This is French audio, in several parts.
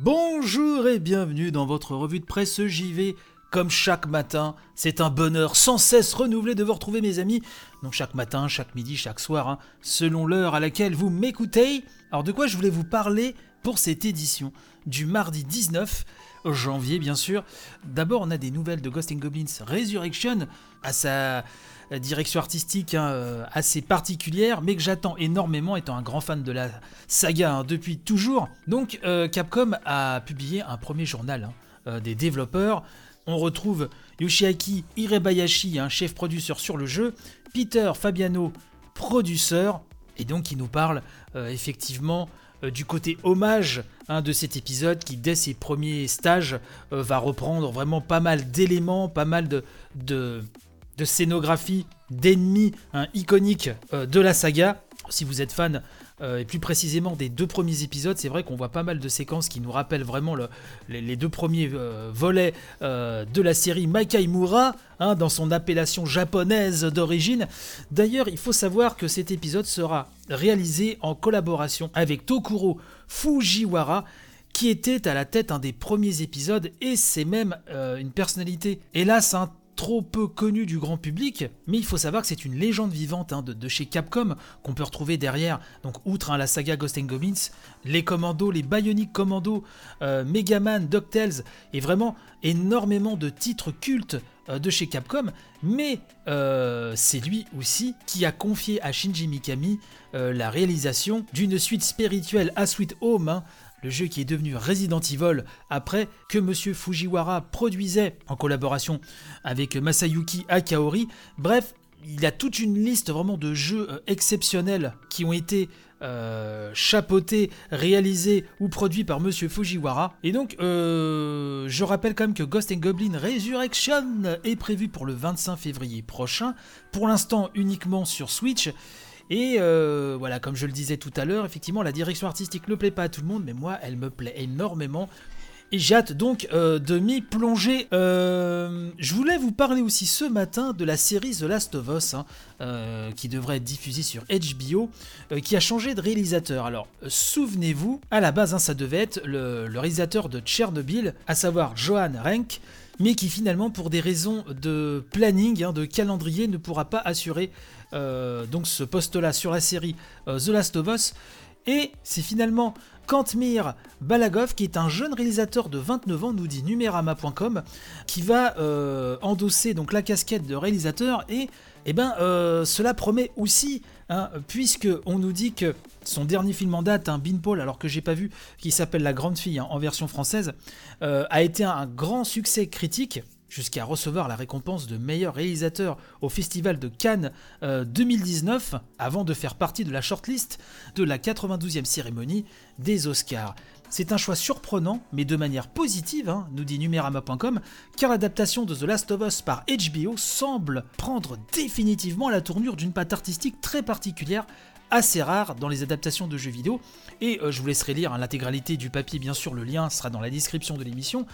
Bonjour et bienvenue dans votre revue de presse JV. Comme chaque matin, c'est un bonheur sans cesse renouvelé de vous retrouver mes amis. Donc chaque matin, chaque midi, chaque soir, hein, selon l'heure à laquelle vous m'écoutez. Alors de quoi je voulais vous parler pour cette édition du mardi 19 janvier bien sûr. D'abord on a des nouvelles de Ghost and Goblins Resurrection à sa direction artistique hein, euh, assez particulière, mais que j'attends énormément étant un grand fan de la saga hein, depuis toujours. Donc euh, Capcom a publié un premier journal hein, euh, des développeurs. On retrouve Yoshiaki Hirebayashi, un chef producteur sur le jeu, Peter Fabiano, producteur, et donc il nous parle effectivement du côté hommage de cet épisode qui, dès ses premiers stages, va reprendre vraiment pas mal d'éléments, pas mal de, de scénographie d'ennemis hein, iconiques euh, de la saga. Si vous êtes fan euh, et plus précisément des deux premiers épisodes, c'est vrai qu'on voit pas mal de séquences qui nous rappellent vraiment les, deux premiers euh, volets de la série Makai Mura, hein, dans son appellation japonaise d'origine. D'ailleurs, il faut savoir que cet épisode sera réalisé en collaboration avec Tokuro Fujiwara, qui était à la tête un des premiers épisodes, et c'est même une personnalité, hélas, un trop peu connu du grand public, mais il faut savoir que c'est une légende vivante hein, de, chez Capcom qu'on peut retrouver derrière, donc outre hein, la saga Ghost and Goblins, les Commandos, les Bionic Commando, euh, Megaman, DuckTales, et vraiment énormément de titres cultes euh, de chez Capcom, mais euh, c'est lui aussi qui a confié à Shinji Mikami la réalisation d'une suite spirituelle à Sweet Home, hein, le jeu qui est devenu Resident Evil après que Monsieur Fujiwara produisait en collaboration avec Masayuki Akaori. Bref, il y a toute une liste vraiment de jeux euh, exceptionnels qui ont été euh, chapeautés, réalisés ou produits par Monsieur Fujiwara. Et donc, euh, je rappelle quand même que Ghost and Goblin Resurrection est prévu pour le 25 février prochain. Pour l'instant, uniquement sur Switch. Et euh, voilà, comme je le disais tout à l'heure, effectivement, la direction artistique ne plaît pas à tout le monde, mais moi, elle me plaît énormément. Et j'ai hâte donc euh, de m'y plonger. Euh, je voulais vous parler aussi ce matin de la série The Last of Us, hein, qui devrait être diffusée sur HBO, qui a changé de réalisateur. Alors, souvenez-vous, à la base, hein, ça devait être le, réalisateur de Tchernobyl, à savoir Johan Renck, mais qui finalement, pour des raisons de planning, hein, de calendrier, ne pourra pas assurer euh, donc ce poste-là sur la série euh, The Last of Us. Et c'est finalement Kantmir Balagov, qui est un jeune réalisateur de 29 ans, nous dit numerama.com, qui va euh, endosser donc la casquette de réalisateur et eh ben, cela promet aussi, hein, puisque on nous dit que son dernier film en date, un Beanpole, alors que j'ai pas vu, qui s'appelle La Grande Fille hein, en version française, a été un grand succès critique jusqu'à recevoir la récompense de meilleur réalisateur au Festival de Cannes 2019, euh, avant de faire partie de la shortlist de la 92e cérémonie des Oscars. C'est un choix surprenant, mais de manière positive, hein, nous dit numerama.com, car l'adaptation de The Last of Us par HBO semble prendre définitivement la tournure d'une patte artistique très particulière assez rare dans les adaptations de jeux vidéo. Et euh, je vous laisserai lire hein, l'intégralité du papier, bien sûr, le lien sera dans la description de l'émission.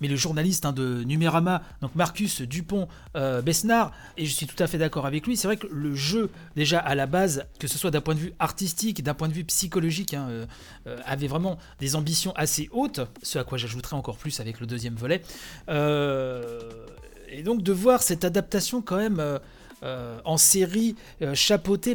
Mais le journaliste hein, de Numérama, donc Marcus Dupont euh, Besnard, et je suis tout à fait d'accord avec lui, c'est vrai que le jeu, déjà à la base, que ce soit d'un point de vue artistique, d'un point de vue psychologique, hein, euh, avait vraiment des ambitions assez hautes, ce à quoi j'ajouterai encore plus avec le deuxième volet. et donc de voir cette adaptation quand même euh, en série euh,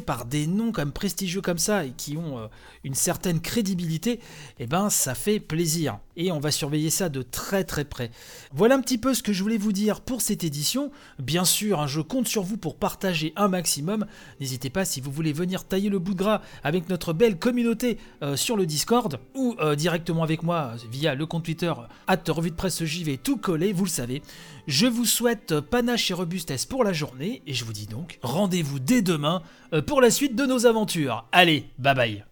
par des noms comme prestigieux comme ça et qui ont euh, une certaine crédibilité, eh ben ça fait plaisir. Et on va surveiller ça de très très près. Voilà un petit peu ce que je voulais vous dire pour cette édition. Bien sûr, hein, je compte sur vous pour partager un maximum. N'hésitez pas si vous voulez venir tailler le bout de gras avec notre belle communauté sur le Discord ou directement avec moi via le compte Twitter at revue de presse JV tout collé, vous le savez. Je vous souhaite panache et robustesse pour la journée et je vous dis donc rendez-vous dès demain euh, pour la suite de nos aventures. Allez, bye bye